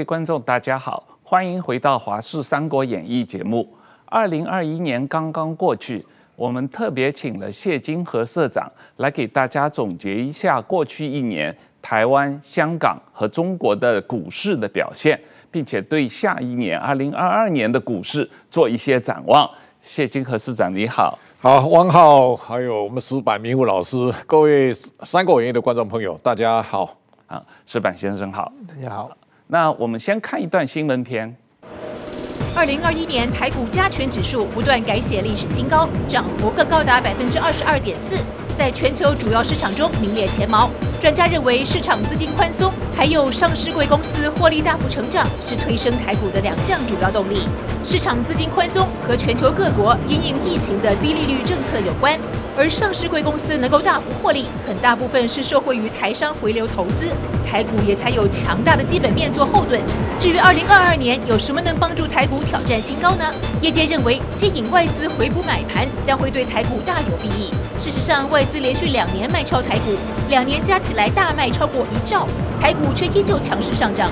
位观众，大家好，欢迎回到《华视三国演义》节目。二零二一年刚刚过去，我们特别请了谢金河社长来给大家总结一下过去一年台湾、香港和中国的股市的表现，并且对下一年二零二二年的股市做一些展望。谢金河社长，你好。好，汪浩，还有我们石板明武老师，各位《三国演义》的观众朋友，大家好。啊，石板先生好，大家好。那我们先看一段新闻片。二零二一年台股加权指数不断改写历史新高，涨幅更高达百分之二十二点四，在全球主要市场中名列前茅。专家认为，市场资金宽松，还有上市贵公司获利大幅成长，是推升台股的两项主要动力。市场资金宽松和全球各国因应疫情的低利率政策有关。而上市贵公司能够大幅获利，很大部分是受惠于台商回流投资，台股也才有强大的基本面做后盾。至于二零二二年有什么能帮助台股挑战新高呢？业界认为，吸引外资回补买盘将会对台股大有裨益。事实上，外资连续两年卖超台股，两年加起来大卖超过一兆，台股却依旧强势上涨。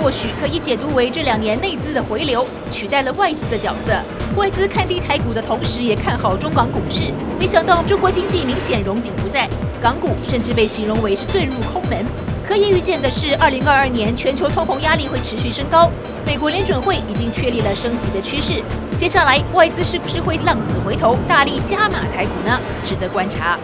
或许可以解读为这两年内资的回流取代了外资的角色。外资看低台股的同时，也看好中港股市。没想到中国经济明显荣景不在，港股甚至被形容为是遁入空门。可以预见的是，二零二二年全球通膨压力会持续升高，美国联准会已经确立了升息的趋势。接下来外资是不是会浪子回头，大力加码台股呢？值得观察。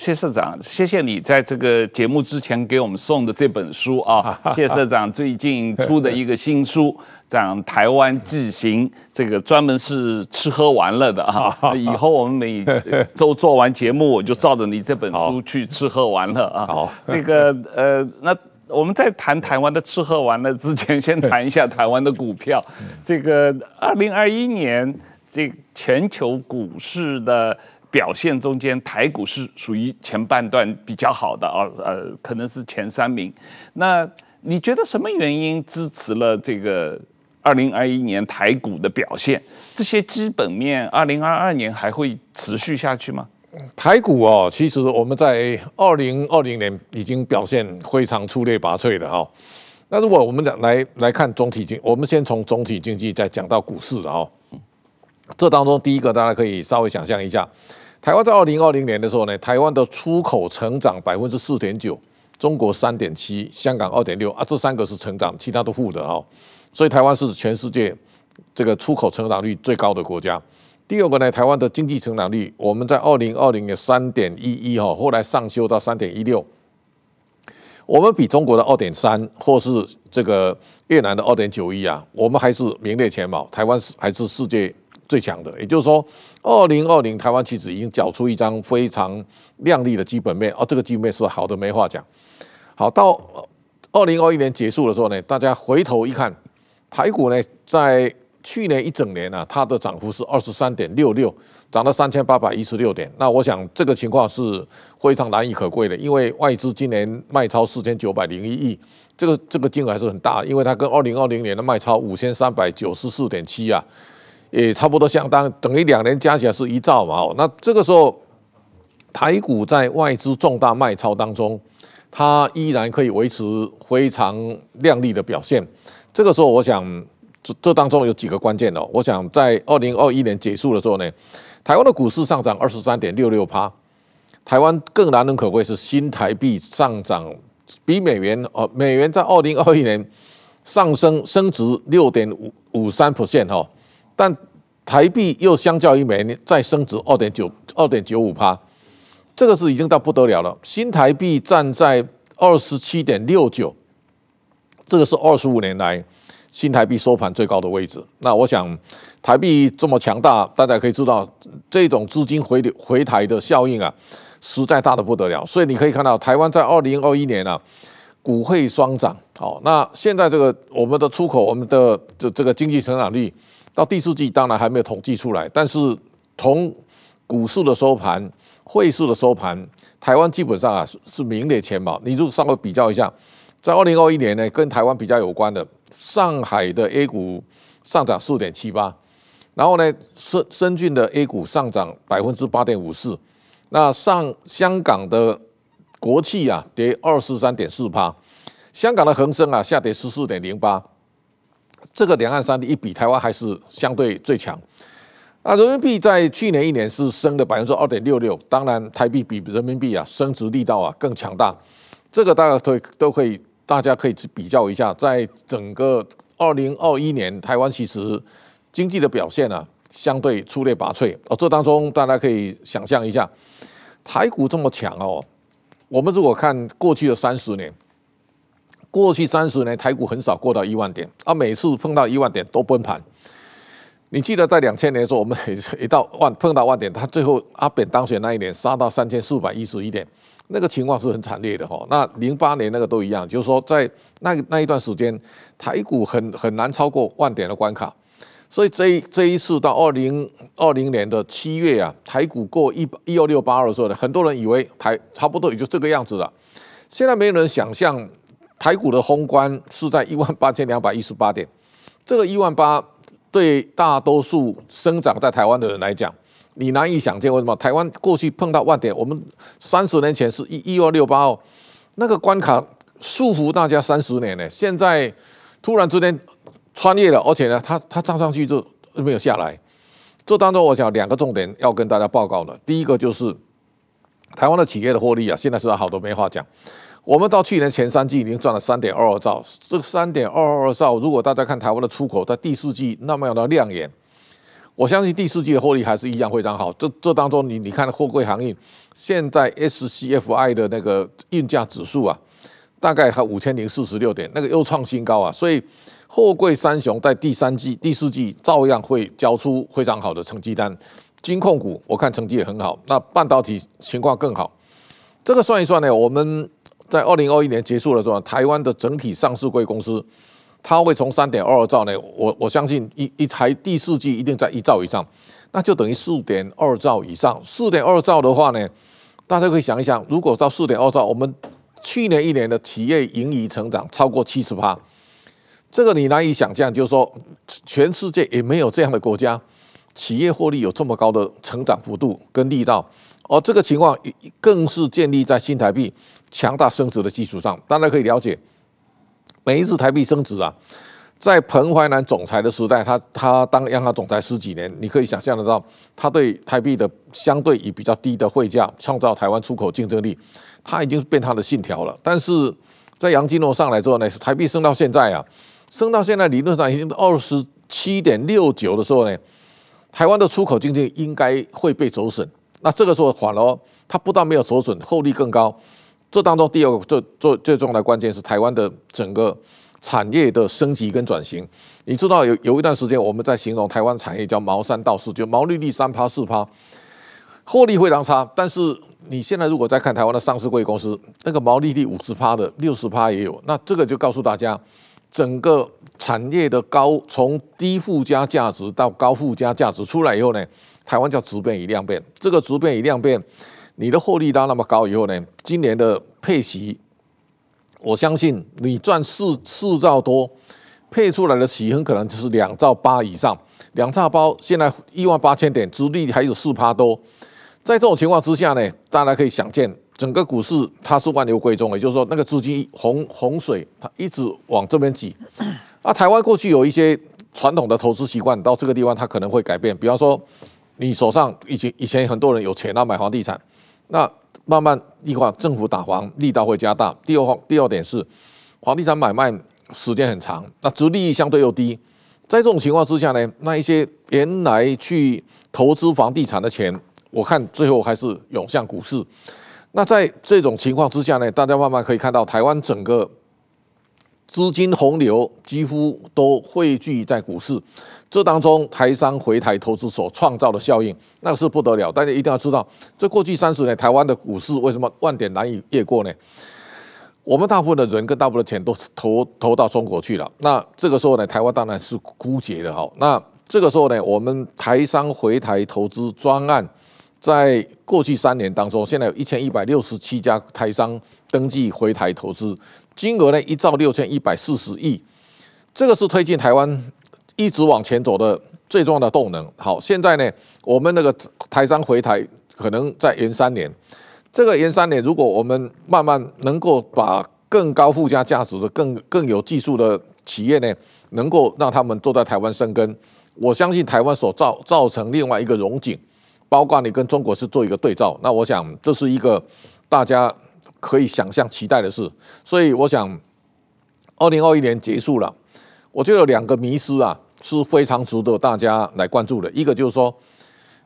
谢社长，谢谢你在这个节目之前给我们送的这本书啊。谢社长最近出的一个新书，讲台湾纪行，这个专门是吃喝玩乐的啊。以后我们每 周做完节目，我就照着你这本书去吃喝玩乐啊。好，这个呃，那我们在谈台湾的吃喝玩乐之前，先谈一下台湾的股票。这个二零二一年这全球股市的。表现中间，台股是属于前半段比较好的啊，呃，可能是前三名。那你觉得什么原因支持了这个二零二一年台股的表现？这些基本面，二零二二年还会持续下去吗？台股哦，其实我们在二零二零年已经表现非常出类拔萃的哈。那如果我们来来看总体经，我们先从总体经济再讲到股市的哈。这当中第一个，大家可以稍微想象一下。台湾在二零二零年的时候呢，台湾的出口成长百分之四点九，中国三点七，香港二点六啊，这三个是成长，其他都负的哦。所以台湾是全世界这个出口成长率最高的国家。第二个呢，台湾的经济成长率，我们在二零二零年三点一一哈，后来上修到三点一六，我们比中国的二点三或是这个越南的二点九一啊，我们还是名列前茅，台湾是还是世界最强的。也就是说。二零二零，台湾其实已经缴出一张非常亮丽的基本面，哦，这个基本面是好的，没话讲。好，到二零二一年结束的时候呢，大家回头一看，台股呢在去年一整年呢，啊，它的涨幅是二十三点六六，涨到三千八百一十六点。那我想这个情况是非常难以可贵的，因为外资今年卖超四千九百零一亿，这个这个金额还是很大，因为它跟二零二零年的卖超五千三百九十四点七啊。也差不多相当，等于两年加起来是一兆嘛。那这个时候，台股在外资重大卖超当中，它依然可以维持非常亮丽的表现。这个时候，我想这这当中有几个关键哦。我想在二零二一年结束的时候呢，台湾的股市上涨二十三点六六趴，台湾更难能可贵是新台币上涨比美元哦，美元在二零二一年上升升值六点五五三 percent 哈。但台币又相较于美元再升值二点九二点九五趴，这个是已经到不得了了。新台币站在二十七点六九，这个是二十五年来新台币收盘最高的位置。那我想台币这么强大，大家可以知道这种资金回流回台的效应啊，实在大的不得了。所以你可以看到，台湾在二零二一年啊，股汇双涨。好，那现在这个我们的出口，我们的这这个经济成长率。到第四季当然还没有统计出来，但是从股市的收盘、汇市的收盘，台湾基本上啊是名列前茅。你如果稍微比较一下，在二零二一年呢，跟台湾比较有关的，上海的 A 股上涨四点七八，然后呢深深圳的 A 股上涨百分之八点五四，那上香港的国企啊跌二十三点四八，香港的恒生啊下跌十四点零八。这个两岸三地一比，台湾还是相对最强。那人民币在去年一年是升了百分之二点六六，当然台币比人民币啊升值力道啊更强大。这个大家都都可以，大家可以去比较一下，在整个二零二一年，台湾其实经济的表现啊相对出类拔萃。哦，这当中大家可以想象一下，台股这么强哦，我们如果看过去的三十年。过去三十年，台股很少过到一万点，啊，每次碰到一万点都崩盘。你记得在两千年的时候，我们 一到万碰到万点，他最后阿扁当选那一年杀到三千四百一十一点，那个情况是很惨烈的哈。那零八年那个都一样，就是说在那那一段时间，台股很很难超过万点的关卡。所以这一这一次到二零二零年的七月啊，台股过一一二六八二的时候呢，很多人以为台差不多也就这个样子了。现在没有人想象。台股的封关是在一万八千两百一十八点，这个一万八对大多数生长在台湾的人来讲，你难以想见。为什么？台湾过去碰到万点，我们三十年前是一一二六八哦，那个关卡束缚大家三十年呢。现在突然之间穿越了，而且呢，它它涨上去就没有下来。这当中，我想两个重点要跟大家报告的，第一个就是台湾的企业的获利啊，现在是好多没话讲。我们到去年前三季已经赚了三点二二兆，这三点二二兆，如果大家看台湾的出口在第四季那么样的亮眼，我相信第四季的获利还是一样非常好。这这当中你，你你看货柜航运，现在 SCFI 的那个运价指数啊，大概还五千零四十六点，那个又创新高啊。所以货柜三雄在第三季、第四季照样会交出非常好的成绩单。金控股我看成绩也很好，那半导体情况更好。这个算一算呢，我们。在二零二一年结束的时候，台湾的整体上市贵公司，它会从三点二二兆呢，我我相信一一台第四季一定在一兆以上，那就等于四点二兆以上。四点二兆的话呢，大家可以想一想，如果到四点二兆，我们去年一年的企业盈余成长超过七十趴，这个你难以想象，就是说全世界也没有这样的国家，企业获利有这么高的成长幅度跟力道，而这个情况更是建立在新台币。强大升值的基础上，大家可以了解，每一次台币升值啊，在彭淮南总裁的时代，他他当央行总裁十几年，你可以想象得到，他对台币的相对以比较低的汇价，创造台湾出口竞争力，他已经变他的信条了。但是在杨金龙上来之后呢，台币升到现在啊，升到现在理论上已经二十七点六九的时候呢，台湾的出口经济应该会被走损。那这个时候反而它不但没有走损，获利更高。这当中第二个最最最重要的关键是台湾的整个产业的升级跟转型。你知道有有一段时间我们在形容台湾产业叫毛三到四，就毛利率三趴四趴，获利非常差。但是你现在如果再看台湾的上市柜公司，那个毛利率五十趴的六十趴也有。那这个就告诉大家，整个产业的高从低附加价值到高附加价值出来以后呢，台湾叫质变与量变。这个质变与量变。你的获利拉那么高以后呢，今年的配息，我相信你赚四四兆多，配出来的息很可能就是两兆八以上。两兆八现在一万八千点，殖利率还有四趴多。在这种情况之下呢，大家可以想见，整个股市它是万流归宗，也就是说那个资金洪洪水它一直往这边挤。啊，台湾过去有一些传统的投资习惯，到这个地方它可能会改变。比方说，你手上以前以前很多人有钱啊，买房地产。那慢慢一话，政府打房力道会加大。第二第二点是，房地产买卖时间很长，那殖利益相对又低，在这种情况之下呢，那一些原来去投资房地产的钱，我看最后还是涌向股市。那在这种情况之下呢，大家慢慢可以看到台湾整个资金洪流几乎都汇聚在股市。这当中台商回台投资所创造的效应，那是不得了。大家一定要知道，这过去三十年台湾的股市为什么万点难以越过呢？我们大部分的人跟大部分的钱都投投到中国去了。那这个时候呢，台湾当然是枯竭的哈。那这个时候呢，我们台商回台投资专案，在过去三年当中，现在有一千一百六十七家台商登记回台投资，金额呢一兆六千一百四十亿，这个是推进台湾。一直往前走的最重要的动能。好，现在呢，我们那个台商回台可能在延三年。这个延三年，如果我们慢慢能够把更高附加价值的、更更有技术的企业呢，能够让他们坐在台湾生根。我相信台湾所造造成另外一个荣景，包括你跟中国是做一个对照，那我想这是一个大家可以想象期待的事。所以我想，二零二一年结束了，我觉得有两个迷失啊是非常值得大家来关注的。一个就是说，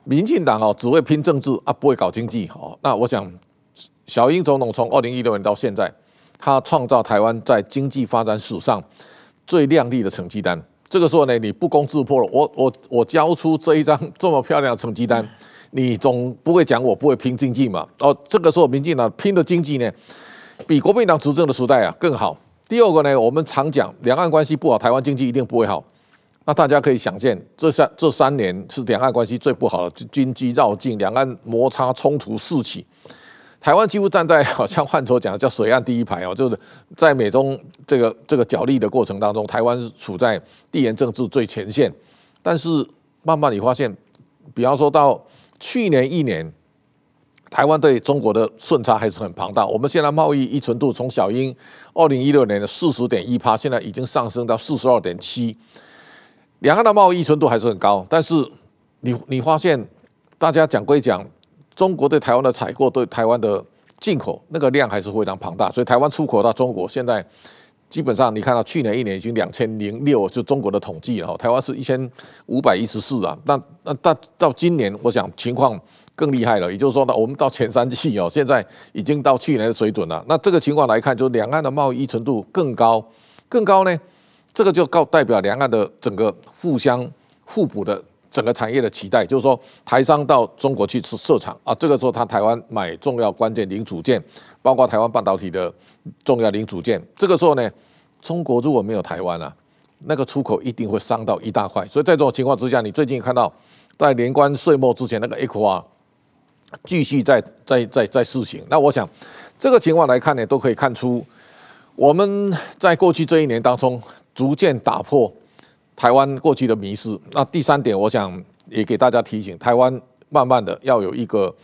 民进党哦只会拼政治啊，不会搞经济哦。那我想，小英总统从二零一六年到现在，他创造台湾在经济发展史上最亮丽的成绩单。这个时候呢，你不攻自破了。我我我交出这一张这么漂亮的成绩单，你总不会讲我不会拼经济嘛？哦，这个时候民进党拼的经济呢，比国民党执政的时代啊更好。第二个呢，我们常讲两岸关系不好，台湾经济一定不会好。那大家可以想见，这三这三年是两岸关系最不好的，军机绕境，两岸摩擦冲突四起。台湾几乎站在好像换头讲叫水岸第一排哦，就是在美中这个这个角力的过程当中，台湾是处在地缘政治最前线。但是慢慢你发现，比方说到去年一年，台湾对中国的顺差还是很庞大。我们现在贸易依存度从小英二零一六年的四十点一趴，现在已经上升到四十二点七。两岸的贸易依存度还是很高，但是你你发现大家讲归讲。中国对台湾的采购，对台湾的进口，那个量还是非常庞大，所以台湾出口到中国，现在基本上你看到去年一年已经两千零六，就中国的统计了，台湾是一千五百一十四啊，那那到到今年，我想情况更厉害了，也就是说呢，我们到前三季哦，现在已经到去年的水准了。那这个情况来看，就两岸的贸易依存度更高，更高呢，这个就告代表两岸的整个互相互补的。整个产业的期待就是说，台商到中国去设厂啊，这个时候他台湾买重要关键零组件，包括台湾半导体的重要零组件。这个时候呢，中国如果没有台湾啊，那个出口一定会伤到一大块。所以在这种情况之下，你最近看到在年关岁末之前，那个 ECFA 继续在在在在试行。那我想这个情况来看呢，都可以看出我们在过去这一年当中逐渐打破。台湾过去的迷失。那第三点，我想也给大家提醒：台湾慢慢的要有一个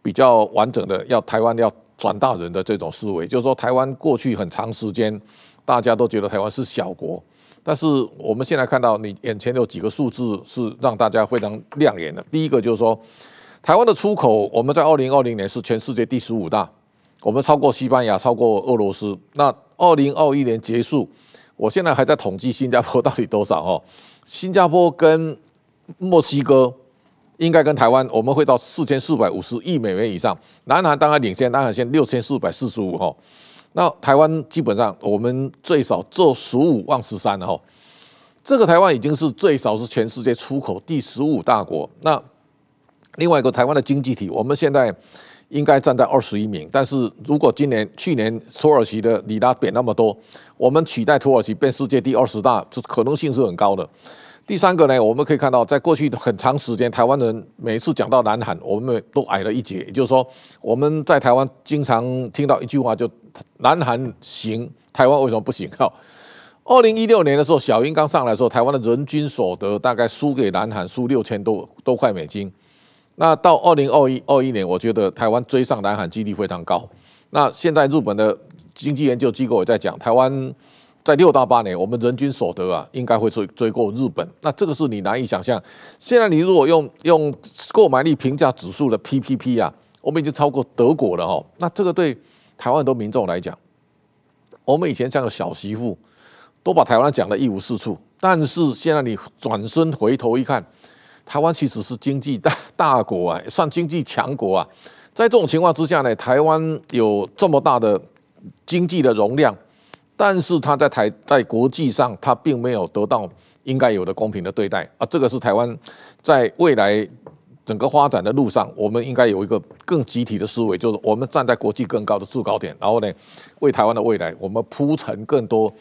比较完整的，要台湾要转大人的这种思维。就是说，台湾过去很长时间，大家都觉得台湾是小国，但是我们现在看到，你眼前有几个数字是让大家非常亮眼的。第一个就是说，台湾的出口，我们在二零二零年是全世界第十五大，我们超过西班牙，超过俄罗斯。那二零二一年结束。我现在还在统计新加坡到底多少哦？新加坡跟墨西哥应该跟台湾，我们会到四千四百五十亿美元以上。南韩当然领先，南韩现六千四百四十五哈。那台湾基本上我们最少做十五万十三哈。这个台湾已经是最少是全世界出口第十五大国。那另外一个台湾的经济体，我们现在。应该站在二十一名，但是如果今年、去年土耳其的里拉贬那么多，我们取代土耳其变世界第二十大，这可能性是很高的。第三个呢，我们可以看到，在过去很长时间，台湾人每次讲到南韩，我们都矮了一截。也就是说，我们在台湾经常听到一句话，就南韩行，台湾为什么不行？哈，二零一六年的时候，小英刚上来的时候，台湾的人均所得大概输给南韩，输六千多多块美金。那到二零二一二一年，我觉得台湾追上南韩几率非常高。那现在日本的经济研究机构也在讲，台湾在六到八年，我们人均所得啊，应该会追追过日本。那这个是你难以想象。现在你如果用用购买力评价指数的 PPP 啊，我们已经超过德国了哦。那这个对台湾很多民众来讲，我们以前像个小媳妇，都把台湾讲得一无是处。但是现在你转身回头一看。台湾其实是经济大 大国啊，算经济强国啊。在这种情况之下呢，台湾有这么大的经济的容量，但是它在台在国际上，它并没有得到应该有的公平的对待啊。这个是台湾在未来整个发展的路上，我们应该有一个更集体的思维，就是我们站在国际更高的制高点，然后呢，为台湾的未来，我们铺成更多。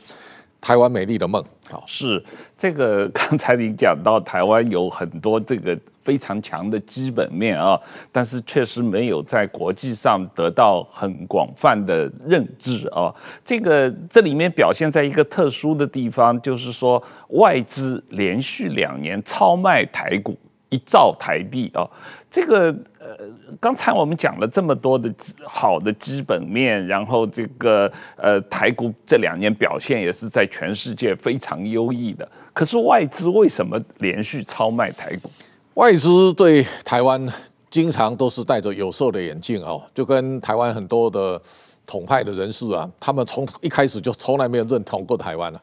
台湾美丽的梦，好，是这个。刚才你讲到台湾有很多这个非常强的基本面啊，但是确实没有在国际上得到很广泛的认知啊。这个这里面表现在一个特殊的地方，就是说外资连续两年超卖台股一兆台币啊。这个呃，刚才我们讲了这么多的好的基本面，然后这个呃台股这两年表现也是在全世界非常优异的。可是外资为什么连续超卖台股？外资对台湾经常都是戴着有色的眼镜哦，就跟台湾很多的统派的人士啊，他们从一开始就从来没有认同过台湾了。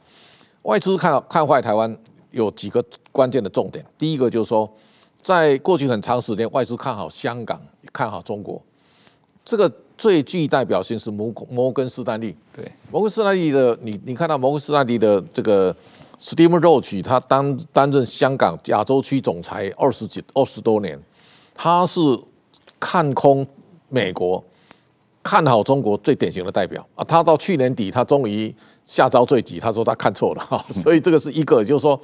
外资看看坏台湾有几个关键的重点，第一个就是说，在过去很长时间，外资看好香港，看好中国，这个最具代表性是摩摩根士丹利。对，摩根士丹利的你你看到摩根士丹利的这个。Steve Roach 他担担任香港亚洲区总裁二十几二十多年，他是看空美国、看好中国最典型的代表啊。他到去年底，他终于下招最急，他说他看错了哈。所以这个是一个，就是说，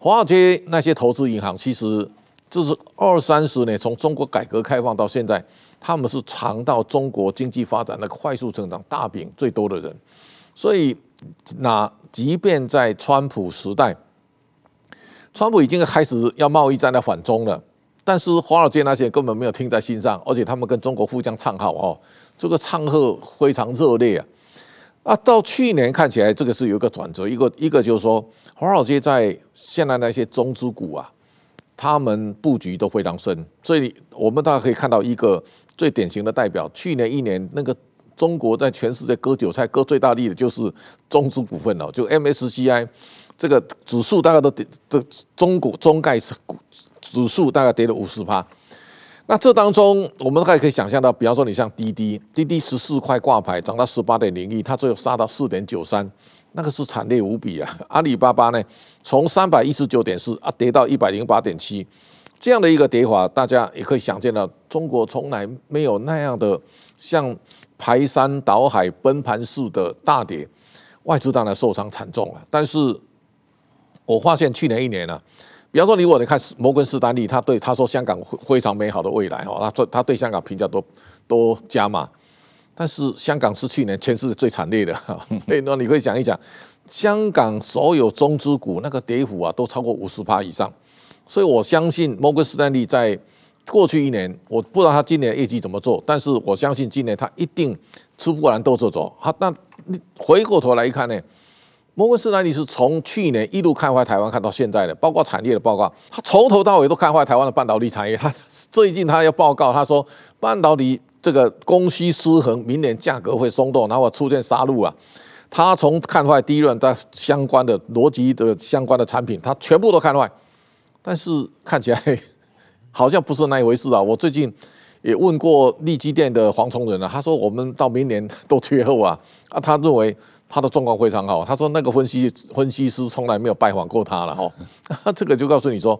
华尔街那些投资银行其实这是二三十年从中国改革开放到现在，他们是尝到中国经济发展的快速成长大饼最多的人，所以那。即便在川普时代，川普已经开始要贸易战的反中了，但是华尔街那些根本没有听在心上，而且他们跟中国互相唱好哦，这个唱和非常热烈啊！啊，到去年看起来这个是有一个转折，一个一个就是说，华尔街在现在那些中资股啊，他们布局都非常深，所以我们大家可以看到一个最典型的代表，去年一年那个。中国在全世界割韭菜割最大力的就是中资股份了，就 MSCI 这个指数大概都跌，这中股中概股指数大概跌了五十趴。那这当中我们还可以想象到，比方说你像滴滴，滴滴十四块挂牌涨到十八点零一，它最后杀到四点九三，那个是惨烈无比啊。阿里巴巴呢，从三百一十九点四啊跌到一百零八点七，这样的一个跌法，大家也可以想见到，中国从来没有那样的像。排山倒海、崩盘式的大跌，外资当然受伤惨重了。但是我发现去年一年呢、比方说你我你看摩根士丹利，他对他说香港非常美好的未来哦，他说他对香港评价都都加码。但是香港是去年全世界最惨烈的，所以呢，你可以想一想，香港所有中资股那个跌幅啊，都超过五十趴以上。所以我相信摩根士丹利在。过去一年，我不知道他今年业绩怎么做，但是我相信今年他一定吃不完兜着走。好，那你回过头来一看呢，摩根士丹利是从去年一路看坏台湾看到现在的，包括产业的报告，他从头到尾都看坏台湾的半导体产业。他最近他要报告，他说半导体这个供需失衡，明年价格会松动，然后出现杀戮啊。他从看坏第一轮的相关的逻辑的相关的产品，他全部都看坏，但是看起来。好像不是那一回事啊！我最近也问过力积电的黄崇仁啊，他说我们到明年都缺货啊啊！他认为他的状况非常好，他说那个分析分析师从来没有拜访过他了哈。这个就告诉你说，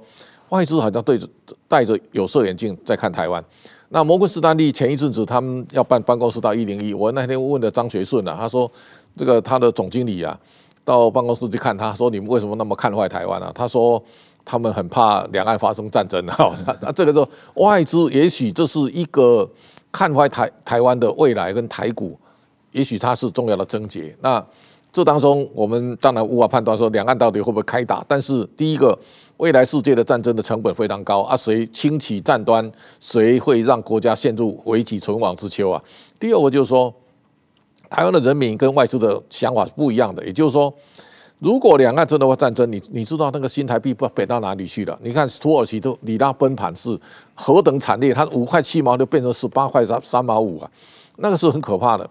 外资好像对着戴着有色眼镜在看台湾。那摩根士丹利前一阵子他们要办办公室到一零一，我那天问的张学顺啊，他说这个他的总经理啊到办公室去看他，说你们为什么那么看坏台湾啊？他说。他们很怕两岸发生战争啊！那 这个时候外资也许这是一个看坏台台湾的未来跟台股，也许它是重要的症结。那这当中我们当然无法判断说两岸到底会不会开打，但是第一个，未来世界的战争的成本非常高啊，谁轻启战端，谁会让国家陷入危急存亡之秋啊？第二个就是说，台湾的人民跟外资的想法是不一样的，也就是说。如果两岸真的会战争，你你知道那个新台币不贬到哪里去了？你看土耳其都里拉崩盘是何等惨烈，它五块七毛就变成十八块三三毛五啊，那个是很可怕的。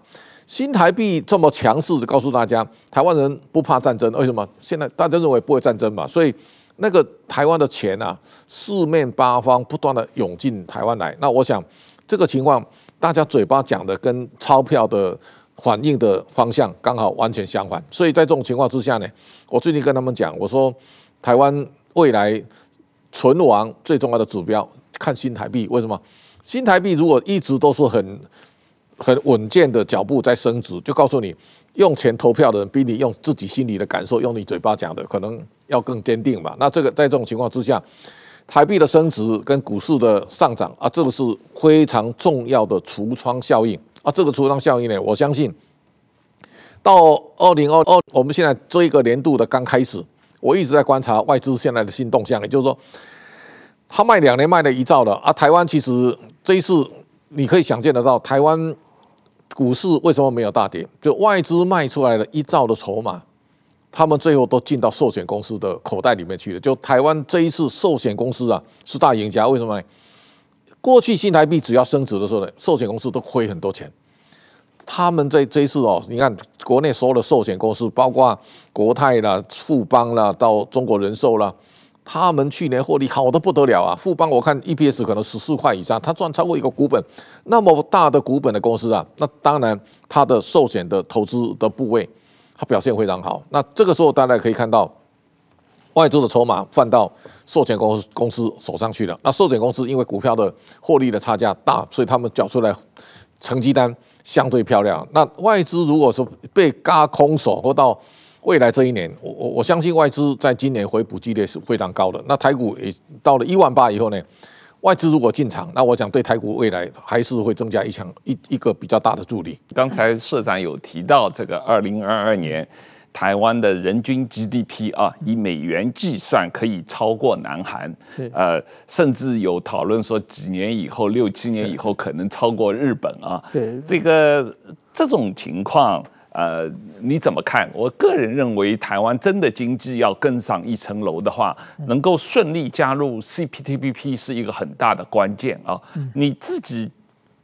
新台币这么强势的告诉大家，台湾人不怕战争，为什么？现在大家认为不会战争嘛，所以那个台湾的钱啊，四面八方不断的涌进台湾来。那我想这个情况，大家嘴巴讲的跟钞票的。反应的方向刚好完全相反，所以在这种情况之下呢，我最近跟他们讲，我说台湾未来存亡最重要的指标看新台币，为什么？新台币如果一直都是很很稳健的脚步在升值，就告诉你，用钱投票的人比你用自己心里的感受、用你嘴巴讲的可能要更坚定吧。那这个在这种情况之下，台币的升值跟股市的上涨啊，这个是非常重要的橱窗效应。啊，这个橱窗效应呢，我相信到二零二二，我们现在这一个年度的刚开始，我一直在观察外资现在的新动向，也就是说，他卖两年卖了一兆了啊。台湾其实这一次你可以想见得到，台湾股市为什么没有大跌？就外资卖出来了一兆的筹码，他们最后都进到寿险公司的口袋里面去了。就台湾这一次寿险公司啊是大赢家，为什么呢？过去新台币只要升值的时候呢，寿险公司都亏很多钱。他们在这一次哦，你看国内所有的寿险公司，包括国泰啦、富邦啦，到中国人寿啦，他们去年获利好的不得了啊！富邦我看 EPS 可能十四块以上，他赚超过一个股本，那么大的股本的公司啊，那当然它的寿险的投资的部位，它表现非常好。那这个时候大家可以看到，外资的筹码放到寿险公司公司手上去了。那寿险公司因为股票的获利的差价大，所以他们缴出来成绩单。相对漂亮。那外资如果说被轧空手，或到未来这一年，我我我相信外资在今年回补几率是非常高的。那台股也到了一万八以后呢，外资如果进场，那我想对台股未来还是会增加一强一一个比较大的助力。刚才社长有提到这个二零二二年。台湾的人均 GDP 啊，以美元计算可以超过南韩，呃，甚至有讨论说几年以后，六七年以后可能超过日本啊。对，这个这种情况，呃，你怎么看？我个人认为，台湾真的经济要更上一层楼的话，能够顺利加入 CPTPP 是一个很大的关键啊。你自己。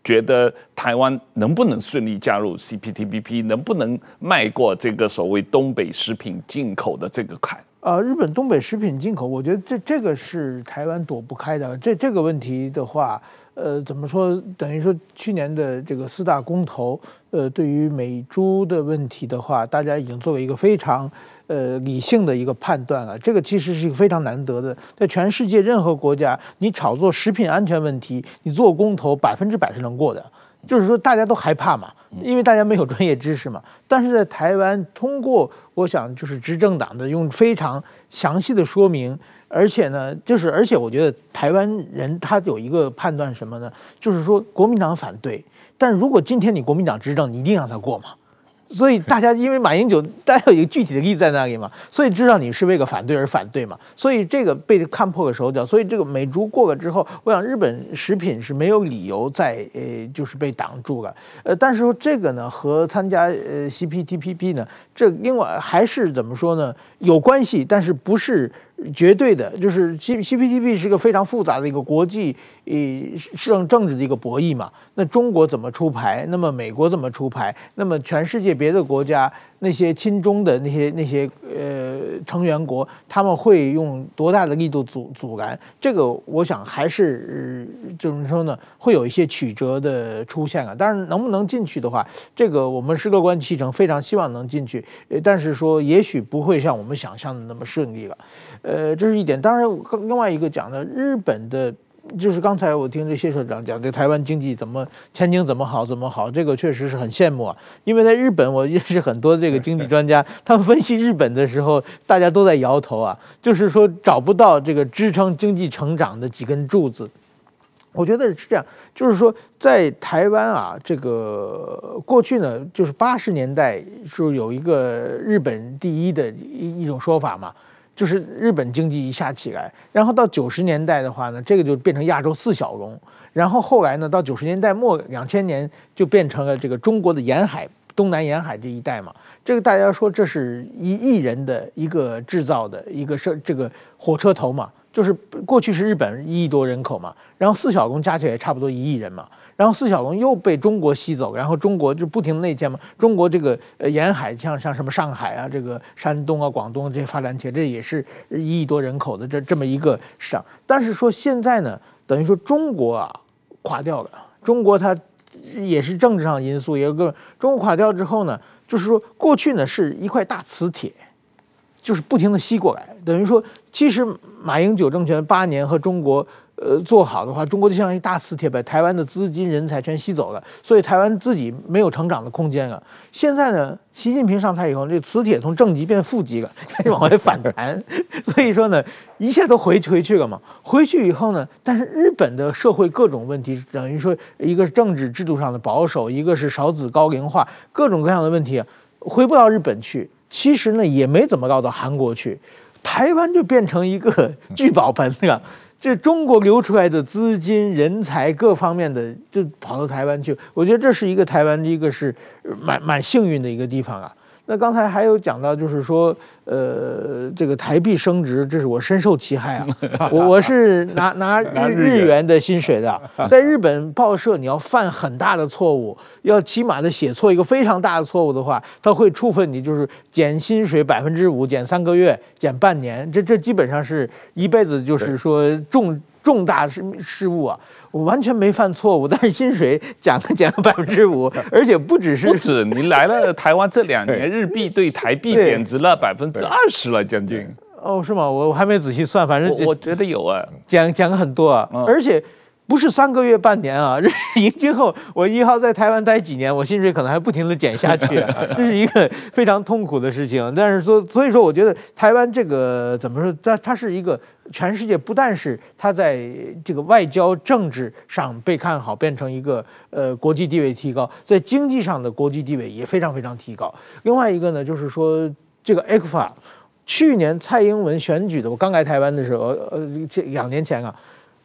觉得台湾能不能顺利加入 CPTPP，能不能迈过这个所谓东北食品进口的这个坎？呃，日本东北食品进口，我觉得这这个是台湾躲不开的。这这个问题的话，呃，怎么说？等于说去年的这个四大公投，呃，对于美猪的问题的话，大家已经做了一个非常。呃，理性的一个判断了，这个其实是一个非常难得的。在全世界任何国家，你炒作食品安全问题，你做公投百分之百是能过的。就是说大家都害怕嘛，因为大家没有专业知识嘛。但是在台湾，通过我想就是执政党的用非常详细的说明，而且呢，就是而且我觉得台湾人他有一个判断什么呢？就是说国民党反对，但如果今天你国民党执政，你一定让他过嘛。所以大家因为马英九，大家有一个具体的例子在那里嘛，所以知道你是为了反对而反对嘛，所以这个被看破了手脚，所以这个美猪过了之后，我想日本食品是没有理由再呃就是被挡住了，呃，但是说这个呢和参加呃 CPTPP 呢，这另外还是怎么说呢？有关系，但是不是。绝对的，就是 C C P T P 是个非常复杂的一个国际呃政政治的一个博弈嘛。那中国怎么出牌？那么美国怎么出牌？那么全世界别的国家那些亲中的那些那些呃成员国，他们会用多大的力度阻阻拦？这个我想还是、呃、就是说呢，会有一些曲折的出现啊。但是能不能进去的话，这个我们是乐观其成，非常希望能进去。呃，但是说也许不会像我们想象的那么顺利了。呃，这是一点。当然，另外一个讲的日本的，就是刚才我听这谢社长讲，这台湾经济怎么前景怎么好怎么好，这个确实是很羡慕啊。因为在日本，我认识很多这个经济专家，他们分析日本的时候，大家都在摇头啊，就是说找不到这个支撑经济成长的几根柱子。我觉得是这样，就是说在台湾啊，这个过去呢，就是八十年代是有一个日本第一的一一种说法嘛。就是日本经济一下起来，然后到九十年代的话呢，这个就变成亚洲四小龙，然后后来呢，到九十年代末两千年就变成了这个中国的沿海、东南沿海这一带嘛。这个大家说这是一亿人的一个制造的一个设这个火车头嘛，就是过去是日本一亿多人口嘛，然后四小龙加起来差不多一亿人嘛。然后四小龙又被中国吸走，然后中国就不停的内建嘛。中国这个呃沿海像像什么上海啊，这个山东啊、广东这些发展起来，这也是一亿多人口的这这么一个市场。但是说现在呢，等于说中国啊垮掉了，中国它也是政治上因素，也有个中国垮掉之后呢，就是说过去呢是一块大磁铁，就是不停的吸过来，等于说其实马英九政权八年和中国。呃，做好的话，中国就像一大磁铁，把台湾的资金、人才全吸走了，所以台湾自己没有成长的空间了。现在呢，习近平上台以后，这磁铁从正极变负极了，开 始往外反弹，所以说呢，一切都回回去了嘛。回去以后呢，但是日本的社会各种问题，等于说一个是政治制度上的保守，一个是少子高龄化，各种各样的问题，回不到日本去。其实呢，也没怎么落到韩国去，台湾就变成一个 聚宝盆了。这中国流出来的资金、人才各方面的，就跑到台湾去。我觉得这是一个台湾的一个是蛮蛮幸运的一个地方啊。那刚才还有讲到，就是说，呃，这个台币升值，这是我深受其害啊。我我是拿拿日日元的薪水的，在日本报社，你要犯很大的错误，要起码的写错一个非常大的错误的话，他会处分你，就是减薪水百分之五，减三个月，减半年，这这基本上是一辈子，就是说重重大事事务啊。我完全没犯错误，但是薪水讲 了减了百分之五，而且不只是不止，你来了台湾这两年，日币对台币贬值了百分之二十了，将近。哦，是吗？我我还没仔细算，反正我，我觉得有啊，讲讲了很多啊，嗯、而且。不是三个月半年啊！这是今后我一号在台湾待几年，我薪水可能还不停的减下去，啊，这是一个非常痛苦的事情。但是说，所以说，我觉得台湾这个怎么说？它它是一个全世界不但是它在这个外交政治上被看好，变成一个呃国际地位提高，在经济上的国际地位也非常非常提高。另外一个呢，就是说这个 ECFA，去年蔡英文选举的，我刚来台湾的时候，呃，这两年前啊。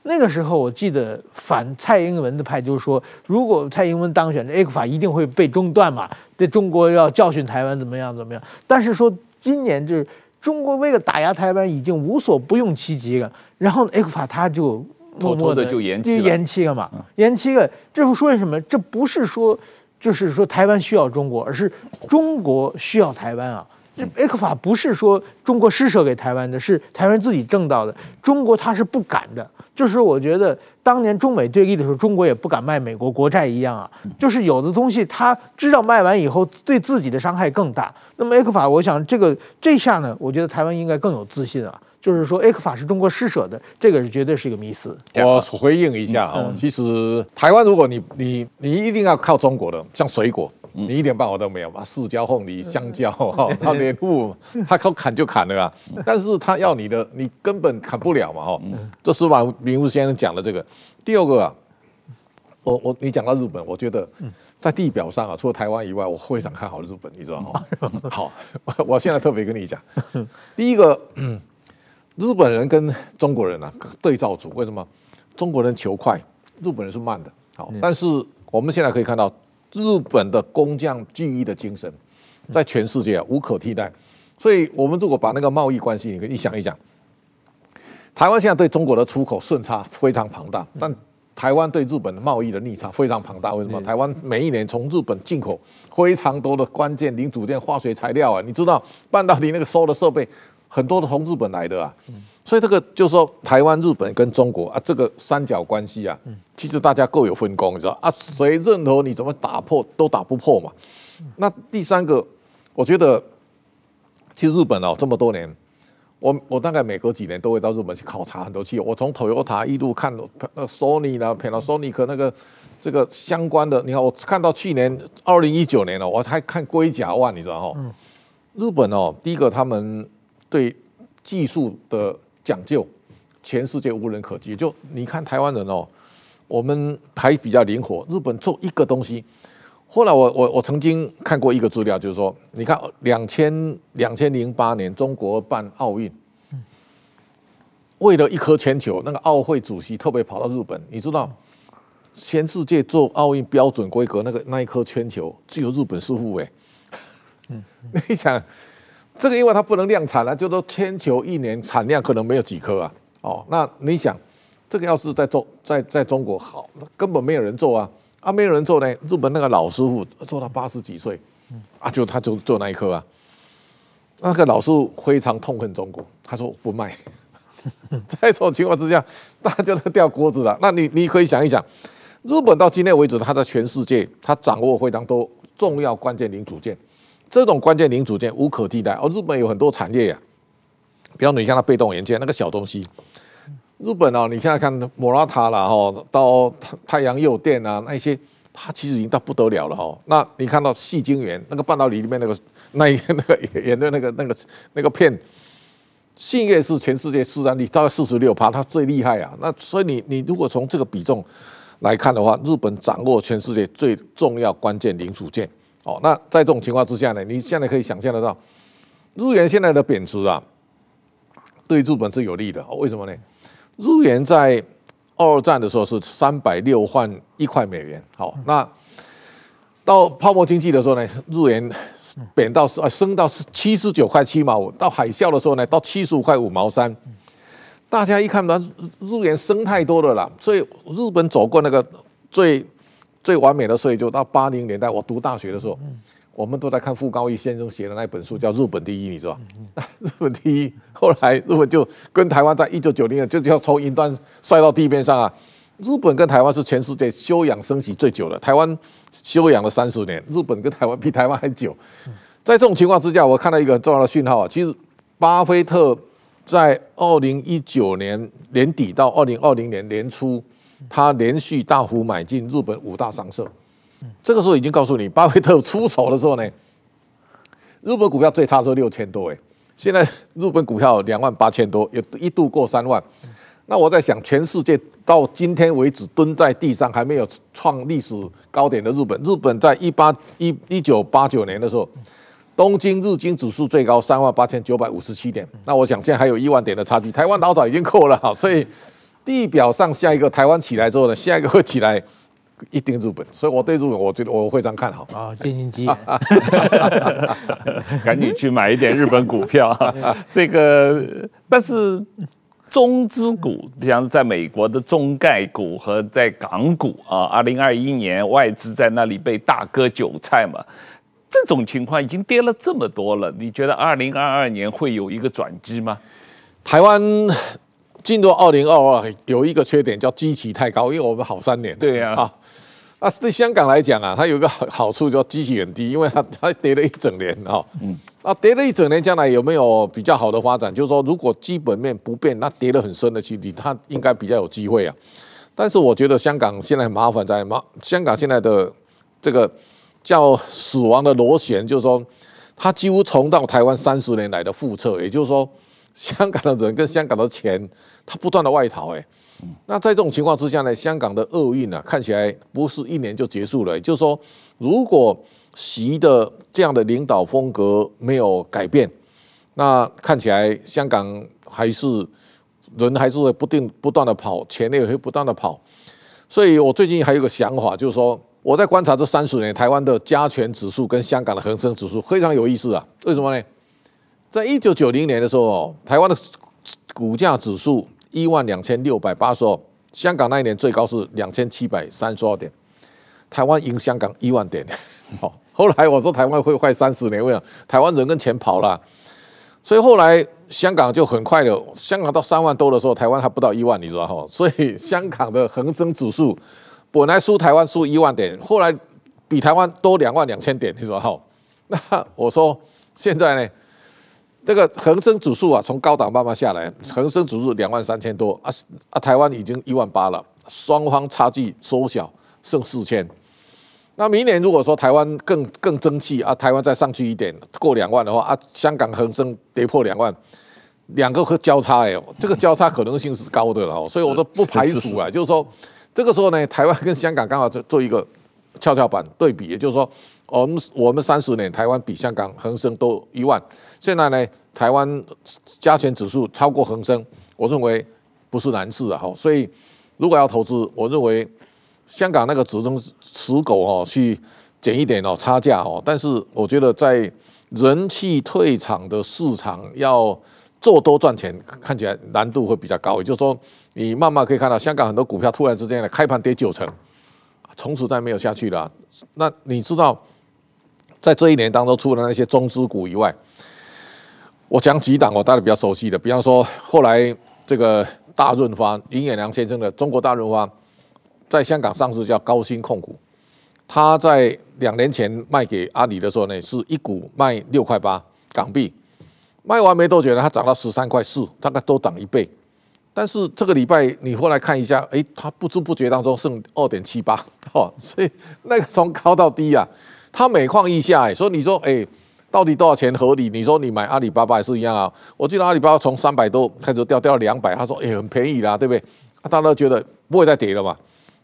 那个时候，我记得反蔡英文的派就是说，如果蔡英文当选，ECFA 一定会被中断嘛，对中国要教训台湾怎么样怎么样。但是说今年就是中国为了打压台湾，已经无所不用其极了。然后 ECFA 他就默默的就延期延期了嘛，延期了。这是说什么？这不是说就是说台湾需要中国，而是中国需要台湾啊。这 ECFA 不是说中国施舍给台湾的，是台湾自己挣到的。中国他是不敢的。就是我觉得当年中美对立的时候，中国也不敢卖美国国债一样啊。就是有的东西他知道卖完以后对自己的伤害更大。那么 A 克法我想这个这下呢，我觉得台湾应该更有自信啊。就是说 A 克法是中国施舍的，这个是绝对是一个迷思。我回应一下啊，其实台湾如果你你你一定要靠中国的，像水果。你一点办法都没有嘛？释迦、凤梨、香蕉，哈，他连路他靠砍就砍了啊！但是他要你的，你根本砍不了嘛，哈。这是吧？明悟先生讲的这个。第二个啊，我我你讲到日本，我觉得在地表上啊，除了台湾以外，我非常看好日本，你知道吗？好，我现在特别跟你讲，第一个，日本人跟中国人啊对照组，为什么？中国人求快，日本人是慢的。好，但是我们现在可以看到。日本的工匠技艺的精神，在全世界无可替代。所以，我们如果把那个贸易关系，你可以想一想，台湾现在对中国的出口顺差非常庞大，但台湾对日本的贸易的逆差非常庞大。为什么？台湾每一年从日本进口非常多的关键零组件、化学材料啊，你知道半导体那个收的设备很多都从日本来的啊。所以这个就是说，台湾、日本跟中国啊，这个三角关系啊，其实大家各有分工，你知道啊？谁认同你怎么打破都打不破嘛。那第三个，我觉得，其实日本哦，这么多年，我我大概每隔几年都会到日本去考察很多企业。我从 Toyota 一路看那 Sony 啦，Panasonic 那个这个相关的，你看我看到去年二零一九年了，我还看龟甲万，你知道哈？日本哦，第一个他们对技术的讲究，全世界无人可及。就你看台湾人哦，我们还比较灵活。日本做一个东西，后来我我我曾经看过一个资料，就是说，你看两千两千零八年中国办奥运，为了一颗铅球，那个奥会主席特别跑到日本。你知道，全世界做奥运标准规格那个那一颗铅球，只有日本师傅哎。你想？这个因为它不能量产了，就说铅球一年产量可能没有几颗啊。哦，那你想，这个要是在中在在中国好，根本没有人做啊。啊，没有人做呢。日本那个老师傅做到八十几岁，啊，就他就做那一颗啊。那个老师傅非常痛恨中国，他说不卖。在这种情况之下，大家都掉锅子了。那你你可以想一想，日本到今天为止，他在全世界他掌握非常多重要关键零组件。这种关键零组件无可替代哦。日本有很多产业呀、啊，比方你像它被动元件那个小东西，日本哦，你现在看莫拉塔啦哈，到太太阳诱电啊那些，它其实已经到不得了了哈。那你看到细晶圆那个半导体里面那个 那一那个演的那个那个那个片，信越是全世界市占率大概四十六趴，它最厉害啊。那所以你你如果从这个比重来看的话，日本掌握全世界最重要关键零组件。哦，那在这种情况之下呢，你现在可以想象得到，日元现在的贬值啊，对日本是有利的。为什么呢？日元在二战的时候是三百六换一块美元。好，那到泡沫经济的时候呢，日元贬到啊升到七十九块七毛五。到海啸的时候呢，到七十五块五毛三。大家一看到日元升太多了啦，所以日本走过那个最最完美的税，就到八零年代我读大学的时候。我们都在看傅高义先生写的那本书，叫《日本第一》，你知道？日本第一，后来日本就跟台湾在一九九零年就要从云端摔到地面上啊！日本跟台湾是全世界休养生息最久的，台湾休养了三十年，日本跟台湾比台湾还久。在这种情况之下，我看到一个很重要的讯号啊，其实巴菲特在二零一九年年底到二零二零年年初，他连续大幅买进日本五大商社。这个时候已经告诉你，巴菲特出手的时候呢，日本股票最差的时候六千多哎，现在日本股票两万八千多，有一度过三万。那我在想，全世界到今天为止蹲在地上还没有创历史高点的日本，日本在一八一一九八九年的时候，东京日经指数最高三万八千九百五十七点。那我想现在还有一万点的差距，台湾老早已经过了，所以地表上下一个台湾起来之后呢，下一个会起来。一定日本，所以我对日本，我觉得我非常看好啊，见机急，赶紧去买一点日本股票。这个，但是中资股，比方在美国的中概股和在港股啊，二零二一年外资在那里被大割韭菜嘛，这种情况已经跌了这么多了，你觉得二零二二年会有一个转机吗？台湾进入二零二二有一个缺点叫基期太高，因为我们好三年。对呀、啊。啊，对香港来讲啊，它有一个好好处，叫基期很低，因为它 它跌了一整年啊。嗯。啊，跌了一整年，将来有没有比较好的发展？就是说，如果基本面不变，那跌得很深的其实它应该比较有机会啊。但是我觉得香港现在麻烦在麻，香港现在的这个叫死亡的螺旋，就是说，它几乎重到台湾三十年来的覆辙，也就是说，香港的人跟香港的钱，它不断的外逃，哎。那在这种情况之下呢，香港的厄运呢，看起来不是一年就结束了。也就是说，如果习的这样的领导风格没有改变，那看起来香港还是人还是会不定不断的跑，钱也会不断的跑。所以我最近还有个想法，就是说我在观察这三十年台湾的加权指数跟香港的恒生指数非常有意思啊。为什么呢？在一九九零年的时候，台湾的股价指数。一万两千六百八十二，香港那一年最高是两千七百三十二点，台湾赢香港一万点。好，后来我说台湾会坏三十年，为什么？台湾人跟钱跑了，所以后来香港就很快的，香港到三万多的时候，台湾还不到一万，你知道哈？所以香港的恒生指数本来输台湾输一万点，后来比台湾多两万两千点，你知道哈？那我说现在呢？这个恒生指数啊，从高档慢慢下来，恒生指数两万三千多啊啊，台湾已经一万八了，双方差距缩小，剩四千。那明年如果说台湾更更争气啊，台湾再上去一点，过两万的话啊，香港恒生跌破两万，两个会交叉哎，这个交叉可能性是高的了哦，所以我说不排除啊，就是说这个时候呢，台湾跟香港刚好做做一个跷跷板对比，也就是说。我们我们三十年，台湾比香港恒生多一万。现在呢，台湾加权指数超过恒生，我认为不是难事啊。所以如果要投资，我认为香港那个只能死狗哦，去捡一点哦差价哦。但是我觉得在人气退场的市场要做多赚钱，看起来难度会比较高。也就是说，你慢慢可以看到香港很多股票突然之间呢开盘跌九成，从此再没有下去了。那你知道？在这一年当中，除了那些中资股以外，我讲几档我大家比较熟悉的，比方说后来这个大润发林演良先生的中国大润发，在香港上市叫高新控股，他在两年前卖给阿里的时候呢，是一股卖六块八港币，卖完没多久呢，它涨到十三块四，大概都涨一倍。但是这个礼拜你后来看一下，诶，它不知不觉当中剩二点七八，哦，所以那个从高到低啊。他每况愈下，哎，所以你说，哎，到底多少钱合理？你说你买阿里巴巴也是一样啊。我记得阿里巴巴从三百多开始掉掉到两百，他说，哎，很便宜啦，对不对？大家都觉得不会再跌了嘛。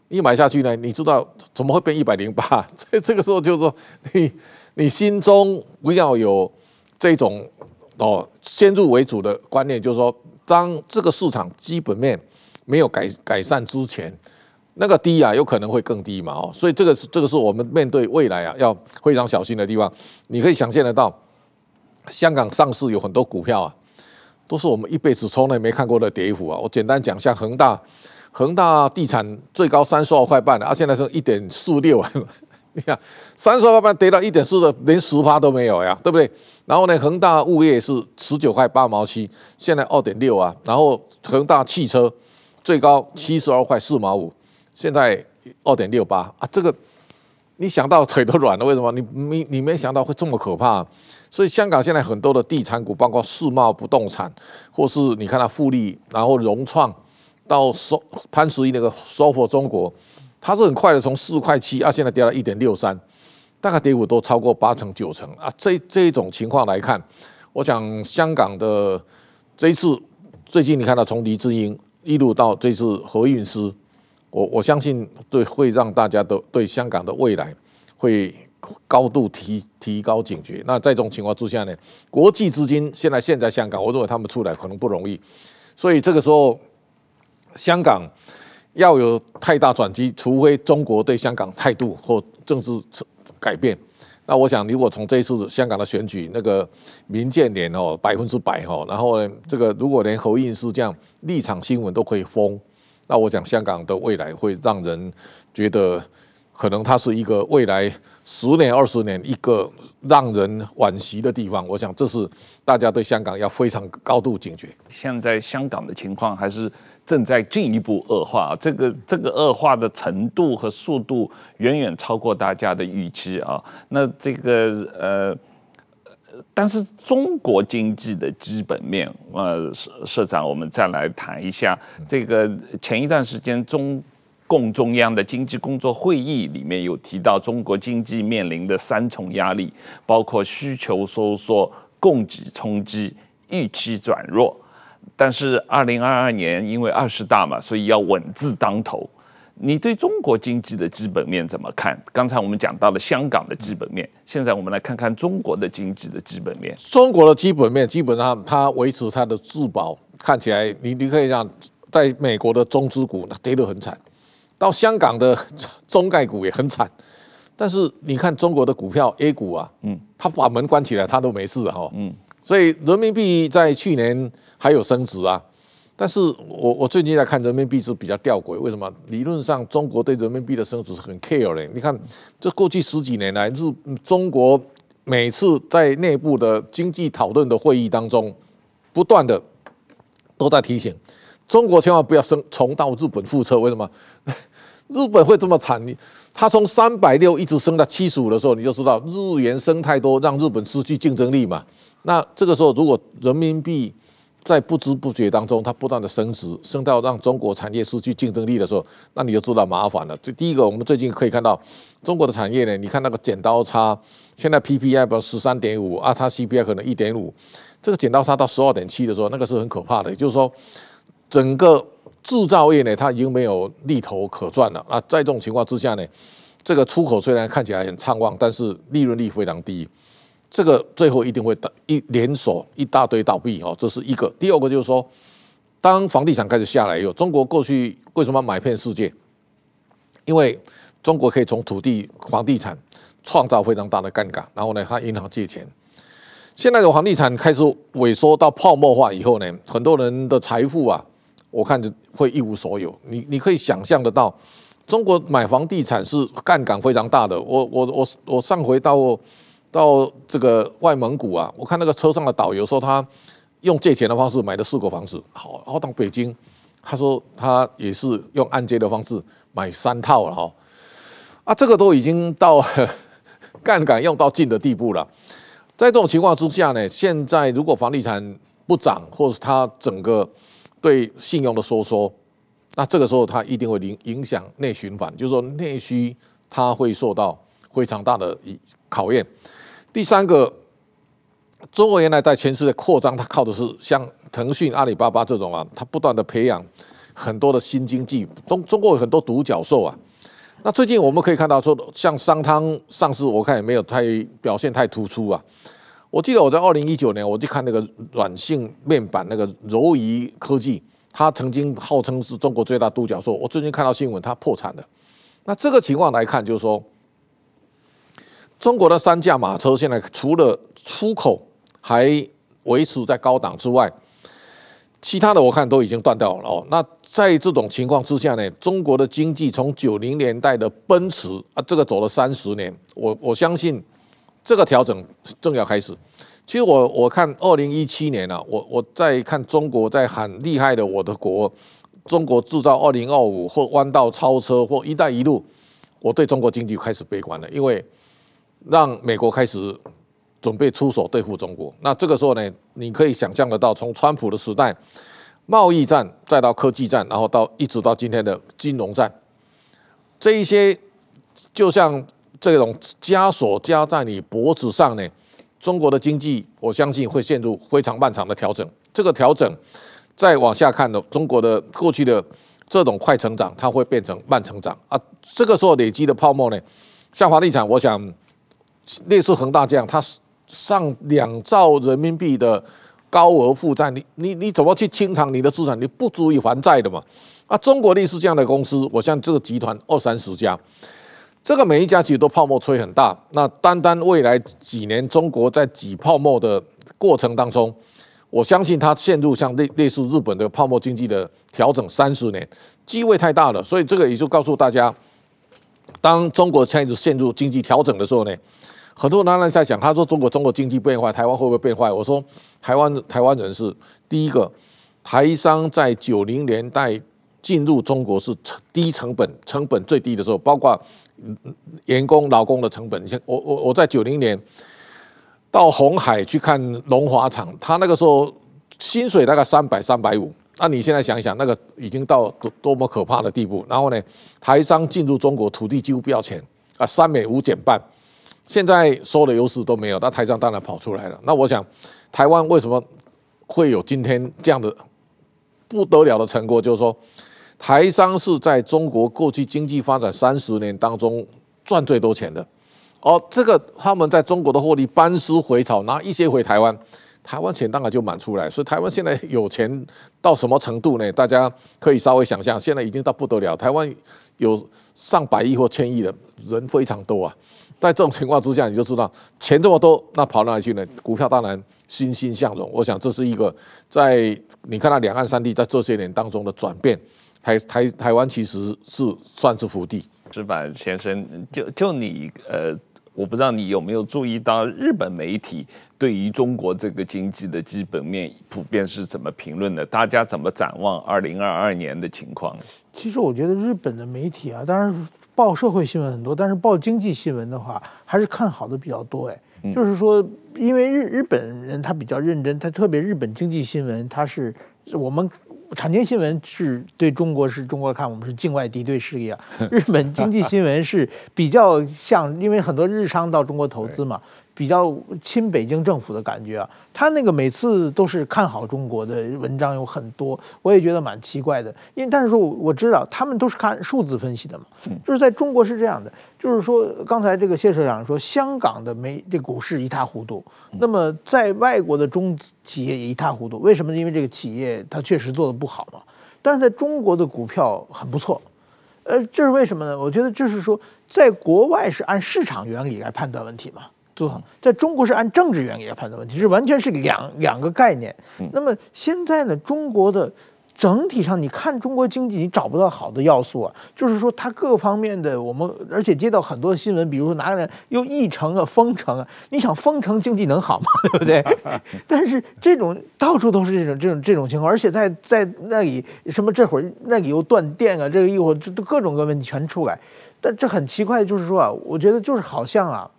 一买下去呢，你知道怎么会变一百零八？所 以这个时候就是说，你你心中不要有这种哦先入为主的观念，就是说，当这个市场基本面没有改改善之前，那个低啊，有可能会更低嘛哦，所以这个是这个是我们面对未来啊要非常小心的地方。你可以想象得到，香港上市有很多股票啊，都是我们一辈子从来没看过的跌幅啊。我简单讲，像恒大，恒大地产最高三十二块半啊，现在是一点四六啊。你 看三十二块半跌到一点四的，连十趴都没有呀，对不对？然后呢，恒大物业是十九块八毛七，现在二点六啊。然后恒大汽车最高七十二块四毛五，现在二点六八啊。这个你想到腿都软了，为什么？你你你没想到会这么可怕。所以香港现在很多的地产股，包括世贸不动产，或是你看它富力，然后融创到收潘石屹那个 SOFO 中国，它是很快的从四块七啊，现在跌到一点六三。大概跌幅都超过八成九成啊！这这一种情况来看，我想香港的这一次最近你看到从黎智英一路到这次何韵诗，我我相信对会让大家都对香港的未来会高度提提高警觉。那在这种情况之下呢，国际资金现在现在香港，我认为他们出来可能不容易，所以这个时候香港要有太大转机，除非中国对香港态度或政治。改变，那我想，如果从这一次香港的选举，那个民建联哦百分之百哦，然后呢，这个如果连何韵诗这样立场新闻都可以封，那我想香港的未来会让人觉得，可能它是一个未来十年二十年一个让人惋惜的地方。我想这是大家对香港要非常高度警觉。现在香港的情况还是。正在进一步恶化，这个这个恶化的程度和速度远远超过大家的预期啊。那这个呃，但是中国经济的基本面，呃，社社长，我们再来谈一下这个。前一段时间，中共中央的经济工作会议里面有提到，中国经济面临的三重压力，包括需求收缩、供给冲击、预期转弱。但是二零二二年因为二十大嘛，所以要稳字当头。你对中国经济的基本面怎么看？刚才我们讲到了香港的基本面，现在我们来看看中国的经济的基本面。中国的基本面基本上它维持它的自保，看起来你你可以讲，在美国的中资股跌得很惨，到香港的中概股也很惨。但是你看中国的股票 A 股啊，嗯，它把门关起来，它都没事哈，嗯。所以人民币在去年还有升值啊，但是我我最近在看人民币是比较吊诡，为什么？理论上中国对人民币的升值是很 care 的。你看，这过去十几年来，日中国每次在内部的经济讨论的会议当中，不断的都在提醒中国千万不要升重蹈日本覆辙。为什么？日本会这么惨？你它从三百六一直升到七十五的时候，你就知道日元升太多，让日本失去竞争力嘛。那这个时候，如果人民币在不知不觉当中，它不断的升值，升到让中国产业失去竞争力的时候，那你就知道麻烦了。这第一个，我们最近可以看到中国的产业呢，你看那个剪刀差，现在 PPI 不十三点五啊，它 CPI 可能一点五，这个剪刀差到十二点七的时候，那个是很可怕的。也就是说，整个制造业呢，它已经没有利头可赚了啊。在这种情况之下呢，这个出口虽然看起来很畅旺，但是利润率非常低。这个最后一定会倒一连锁一大堆倒闭哦，这是一个。第二个就是说，当房地产开始下来以后，中国过去为什么买遍世界？因为中国可以从土地、房地产创造非常大的杠杆，然后呢，他银行借钱。现在的房地产开始萎缩到泡沫化以后呢，很多人的财富啊，我看就会一无所有。你你可以想象得到，中国买房地产是杠杆非常大的。我我我我上回到。到这个外蒙古啊，我看那个车上的导游说，他用借钱的方式买了四个房子。好，然后到北京，他说他也是用按揭的方式买三套了哈。啊，这个都已经到 杠杆用到尽的地步了。在这种情况之下呢，现在如果房地产不涨，或者是它整个对信用的收缩，那这个时候它一定会影影响内循环，就是说内需它会受到非常大的考验。第三个，中国原来在全世界扩张，它靠的是像腾讯、阿里巴巴这种啊，它不断的培养很多的新经济。中中国有很多独角兽啊。那最近我们可以看到说，像商汤上市，我看也没有太表现太突出啊。我记得我在二零一九年，我就看那个软性面板那个柔仪科技，它曾经号称是中国最大独角兽，我最近看到新闻，它破产了。那这个情况来看，就是说，中国的三驾马车现在除了出口还维持在高档之外，其他的我看都已经断掉了哦。那在这种情况之下呢，中国的经济从九零年代的奔驰啊，这个走了三十年，我我相信这个调整正要开始。其实我我看二零一七年啊，我我在看中国在喊厉害的我的国，中国制造二零二五或弯道超车或一带一路，我对中国经济开始悲观了，因为让美国开始准备出手对付中国。那这个时候呢，你可以想象得到，从川普的时代，贸易战再到科技战，然后到一直到今天的金融战，这一些就像这种枷锁加在你脖子上呢。中国的经济，我相信会陷入非常漫长的调整。这个调整再往下看的，中国的过去的这种快成长，它会变成慢成长啊。这个时候累积的泡沫呢，像房地产，我想类似恒大这样，它上两兆人民币的高额负债，你你你怎么去清偿你的资产？你不足以还债的嘛。啊，中国类似这样的公司，我像这个集团二三十家。这个每一家其实都泡沫吹很大，那单单未来几年中国在挤泡沫的过程当中，我相信它陷入像类类似日本的泡沫经济的调整三十年，机会太大了。所以这个也就告诉大家，当中国开始陷入经济调整的时候呢，很多人在讲，他说中国中国经济变坏，台湾会不会变坏？我说台湾台湾人是第一个台商在九零年代进入中国是低成本成本最低的时候，包括。员工劳工的成本，你像我我我在九零年到红海去看龙华厂，他那个时候薪水大概三百三百五，那你现在想一想，那个已经到多多么可怕的地步。然后呢，台商进入中国土地几乎不要钱啊，三美五减半，现在所有的优势都没有，那台商当然跑出来了。那我想，台湾为什么会有今天这样的不得了的成果？就是说。台商是在中国过去经济发展三十年当中赚最多钱的，哦，这个他们在中国的获利班师回朝，拿一些回台湾，台湾钱当然就满出来。所以台湾现在有钱到什么程度呢？大家可以稍微想象，现在已经到不得了。台湾有上百亿或千亿的人非常多啊，在这种情况之下，你就知道钱这么多，那跑哪里去呢？股票当然欣欣向荣。我想这是一个在你看到两岸三地在这些年当中的转变。台台台湾其实是算是福地。矢板先生，就就你呃，我不知道你有没有注意到日本媒体对于中国这个经济的基本面普遍是怎么评论的？大家怎么展望二零二二年的情况？其实我觉得日本的媒体啊，当然报社会新闻很多，但是报经济新闻的话，还是看好的比较多。哎，就是说，因为日日本人他比较认真，他特别日本经济新闻，他是我们。产经新闻是对中国是中国看我们是境外敌对势力啊，日本经济新闻是比较像，因为很多日商到中国投资嘛。比较亲北京政府的感觉啊，他那个每次都是看好中国的文章有很多，我也觉得蛮奇怪的。因为但是说我知道他们都是看数字分析的嘛，就是在中国是这样的，就是说刚才这个谢社长说香港的没这股市一塌糊涂，那么在外国的中企业也一塌糊涂，为什么？因为这个企业它确实做的不好嘛。但是在中国的股票很不错，呃，这是为什么呢？我觉得就是说在国外是按市场原理来判断问题嘛。在中国是按政治原理来判断问题，是完全是两两个概念。那么现在呢，中国的整体上，你看中国经济，你找不到好的要素啊。就是说，它各方面的我们，而且接到很多新闻，比如说哪个又疫城啊、封城啊，你想封城经济能好吗？对不对？但是这种到处都是这种这种这种情况，而且在在那里什么这会儿那里又断电啊，这个一会儿这各种各问题全出来。但这很奇怪，就是说啊，我觉得就是好像啊。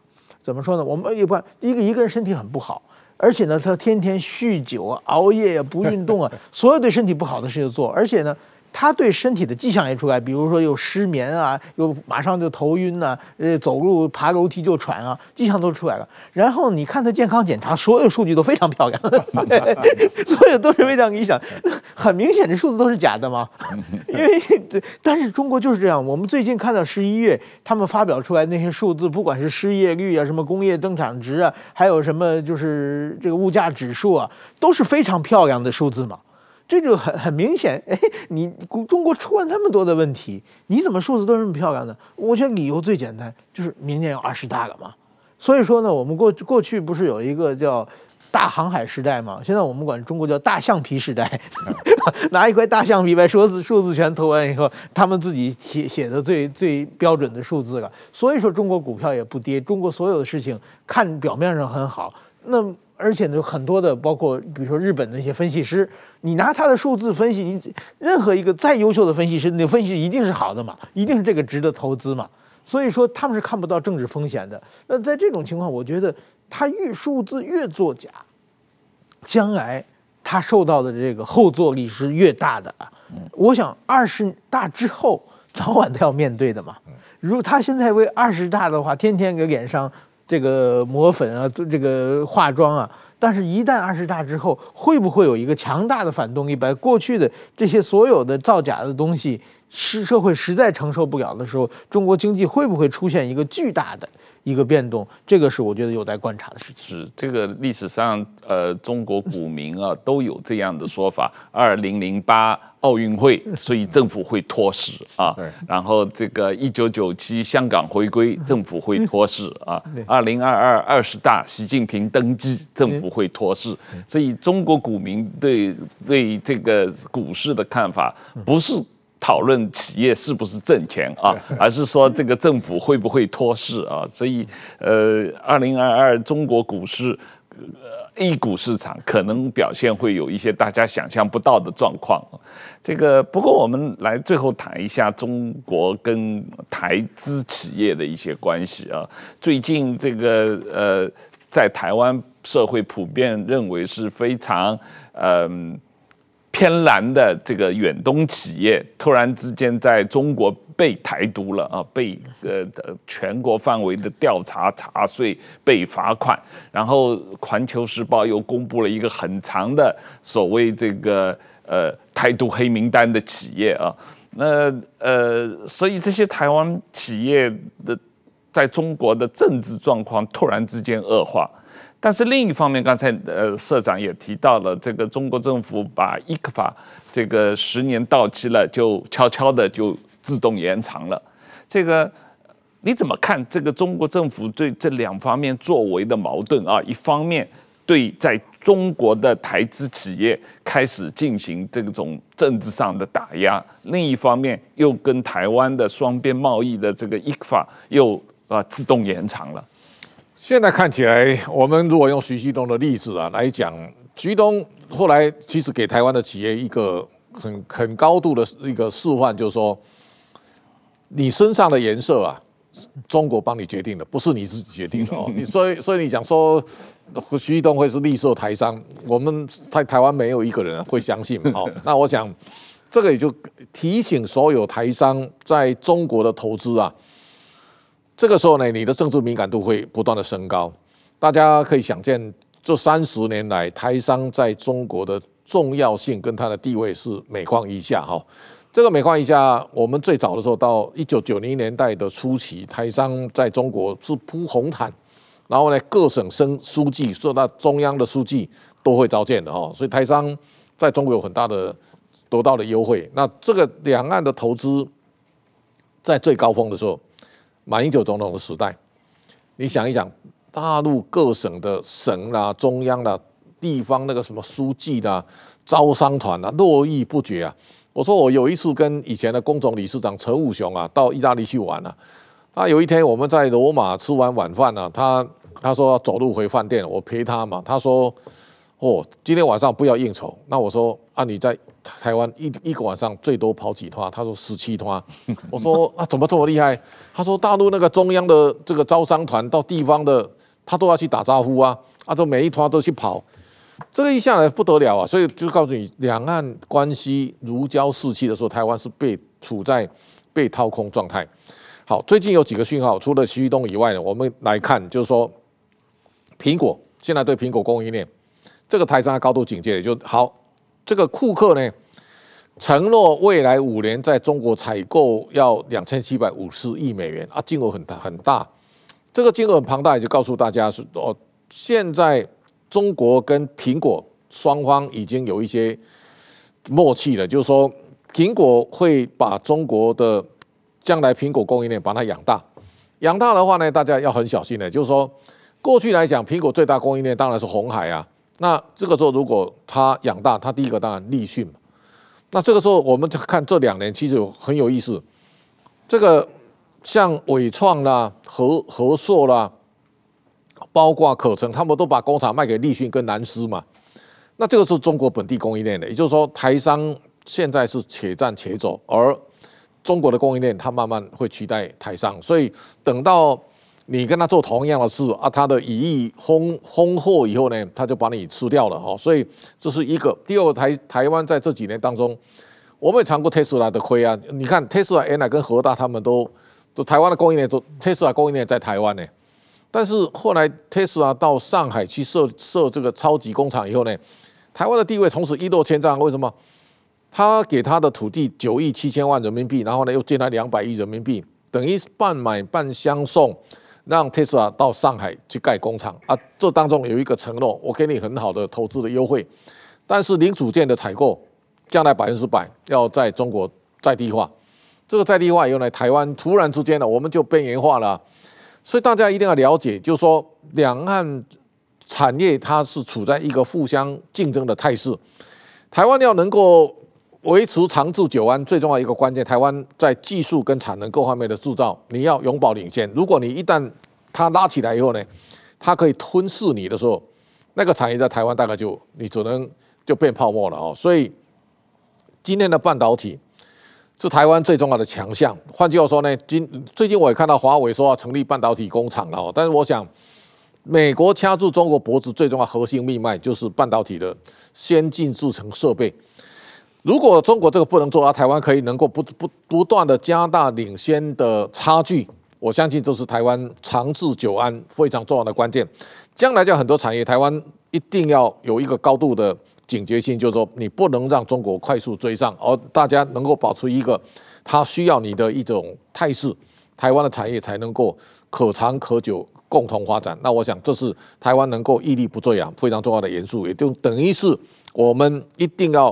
怎么说呢？我们一般一个一个人身体很不好，而且呢，他天天酗酒啊、熬夜啊、不运动啊，所有对身体不好的事情做，而且呢。他对身体的迹象也出来，比如说有失眠啊，又马上就头晕呐、啊，呃，走路爬楼梯就喘啊，迹象都出来了。然后你看他健康检查，所有数据都非常漂亮，所有都是非常理想。很明显，这数字都是假的嘛。因为，但是中国就是这样。我们最近看到十一月他们发表出来那些数字，不管是失业率啊，什么工业增长值啊，还有什么就是这个物价指数啊，都是非常漂亮的数字嘛。这就很很明显，哎，你中国出了那么多的问题，你怎么数字都这么漂亮呢？我觉得理由最简单，就是明年有二十大了嘛。所以说呢，我们过过去不是有一个叫大航海时代嘛？现在我们管中国叫大橡皮时代，拿一块大橡皮把数字数字全投完以后，他们自己写写的最最标准的数字了。所以说中国股票也不跌，中国所有的事情看表面上很好，那而且呢，很多的包括比如说日本的一些分析师，你拿他的数字分析，你任何一个再优秀的分析师，你分析一定是好的嘛，一定是这个值得投资嘛。所以说他们是看不到政治风险的。那在这种情况，我觉得他越数字越作假，将来他受到的这个后坐力是越大的。我想二十大之后早晚都要面对的嘛。如果他现在为二十大的话，天天给脸上这个抹粉啊，这个化妆啊，但是一旦二十大之后，会不会有一个强大的反动力，把过去的这些所有的造假的东西？是社会实在承受不了的时候，中国经济会不会出现一个巨大的一个变动？这个是我觉得有待观察的事情。是这个历史上，呃，中国股民啊 都有这样的说法：二零零八奥运会，所以政府会脱市啊。然后这个一九九七香港回归，政府会脱市啊。二零二二二十大，习近平登基，政府会脱市。所以中国股民对对这个股市的看法不是。讨论企业是不是挣钱啊，而是说这个政府会不会托市啊？所以，呃，二零二二中国股市，呃，A 股市场可能表现会有一些大家想象不到的状况。这个不过我们来最后谈一下中国跟台资企业的一些关系啊。最近这个呃，在台湾社会普遍认为是非常嗯。呃偏蓝的这个远东企业突然之间在中国被台独了啊，被呃全国范围的调查查税，被罚款，然后《环球时报》又公布了一个很长的所谓这个呃台独黑名单的企业啊，那呃所以这些台湾企业的在中国的政治状况突然之间恶化。但是另一方面，刚才呃社长也提到了，这个中国政府把 ECFA 这个十年到期了，就悄悄的就自动延长了。这个你怎么看？这个中国政府对这两方面作为的矛盾啊？一方面对在中国的台资企业开始进行这种政治上的打压，另一方面又跟台湾的双边贸易的这个 ECFA 又啊自动延长了。现在看起来，我们如果用徐旭东的例子啊来讲，徐旭东后来其实给台湾的企业一个很很高度的一个示范，就是说，你身上的颜色啊，中国帮你决定的，不是你自己决定的哦。你所以所以你讲说徐旭东会是绿色台商，我们在台湾没有一个人会相信哦。那我想，这个也就提醒所有台商在中国的投资啊。这个时候呢，你的政治敏感度会不断的升高。大家可以想见，这三十年来台商在中国的重要性跟它的地位是每况愈下哈。这个每况愈下，我们最早的时候到一九九零年代的初期，台商在中国是铺红毯，然后呢，各省省书记受到中央的书记都会召见的哈。所以台商在中国有很大的得到的优惠。那这个两岸的投资在最高峰的时候。马英九总统的时代，你想一想，大陆各省的省啦、中央啦、地方那个什么书记啦、招商团啊，络绎不绝啊。我说我有一次跟以前的工总理事长陈武雄啊，到意大利去玩啊。他有一天我们在罗马吃完晚饭呢，他他说要走路回饭店，我陪他嘛。他说。哦，今天晚上不要应酬。那我说啊，你在台湾一一个晚上最多跑几趟？他说十七趟。我说啊，怎么这么厉害？他说大陆那个中央的这个招商团到地方的，他都要去打招呼啊，啊，都每一趟都去跑。这个一下来不得了啊，所以就告诉你，两岸关系如胶似漆的时候，台湾是被处在被掏空状态。好，最近有几个讯号，除了徐旭东以外呢，我们来看，就是说，苹果现在对苹果供应链。这个台商高度警戒，就好。这个库克呢，承诺未来五年在中国采购要两千七百五十亿美元啊，金额很大很大。这个金额很庞大，也就告诉大家是哦，现在中国跟苹果双方已经有一些默契了，就是说苹果会把中国的将来苹果供应链把它养大，养大的话呢，大家要很小心的，就是说过去来讲，苹果最大供应链当然是红海啊。那这个时候如果他养大，他第一个当然立讯嘛。那这个时候我们看这两年其实有很有意思，这个像伟创啦、和和硕啦，包括可成，他们都把工厂卖给立讯跟南司嘛。那这个是中国本地供应链的，也就是说，台商现在是且战且走，而中国的供应链它慢慢会取代台商，所以等到你跟他做同样的事啊，他的羽翼丰丰厚以后呢，他就把你吃掉了哦。所以这是一个。第二个，台台湾在这几年当中，我们也尝过特斯拉的亏啊。你看特斯拉原来跟和大他们都，都台湾的供应链都特斯拉供应链在台湾呢，但是后来特斯拉到上海去设设这个超级工厂以后呢。台湾的地位从此一落千丈，为什么？他给他的土地九亿七千万人民币，然后呢又借他两百亿人民币，等于半买半相送，让特斯拉到上海去盖工厂啊。这当中有一个承诺，我给你很好的投资的优惠，但是零组件的采购将来百分之百要在中国在地化。这个在地化以后呢，台湾突然之间呢，我们就边缘化了。所以大家一定要了解，就是说两岸。产业它是处在一个互相竞争的态势，台湾要能够维持长治久安，最重要一个关键，台湾在技术跟产能各方面的铸造，你要永保领先。如果你一旦它拉起来以后呢，它可以吞噬你的时候，那个产业在台湾大概就你只能就变泡沫了哦。所以今天的半导体是台湾最重要的强项。换句话说呢，今最近我也看到华为说要成立半导体工厂了哦，但是我想。美国掐住中国脖子最重要核心命脉就是半导体的先进制程设备。如果中国这个不能做，而台湾可以能够不不不断的加大领先的差距，我相信这是台湾长治久安非常重要的关键。将来叫很多产业，台湾一定要有一个高度的警觉性，就是说你不能让中国快速追上，而大家能够保持一个它需要你的一种态势，台湾的产业才能够可长可久。共同发展，那我想这是台湾能够屹立不坠啊，非常重要的元素，也就等于是我们一定要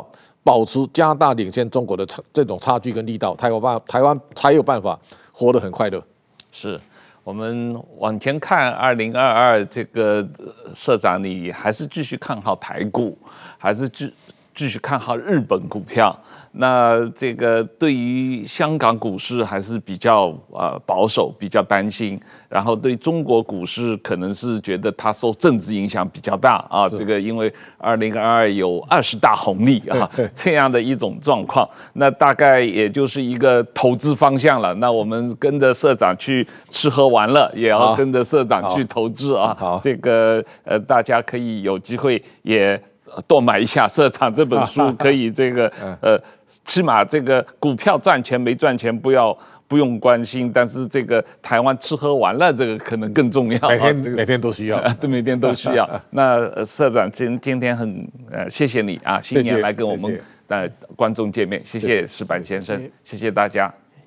保持加大领先中国的差这种差距跟力道，台湾办台湾才有办法活得很快乐。是我们往前看，二零二二这个社长，你还是继续看好台股，还是继继续看好日本股票？那这个对于香港股市还是比较呃保守，比较担心。然后对中国股市可能是觉得它受政治影响比较大啊。这个因为二零二二有二十大红利啊，这样的一种状况，那大概也就是一个投资方向了。那我们跟着社长去吃喝玩乐，也要跟着社长去投资啊。好，这个呃大家可以有机会也。多买一下社长这本书，可以这个 呃，起码这个股票赚钱没赚钱不要不用关心，但是这个台湾吃喝玩乐这个可能更重要。每天每天都需要，对，每天都需要。那社长今今天很呃谢谢你啊，新年来跟我们的观众见面，谢谢石板先生，谢谢大家。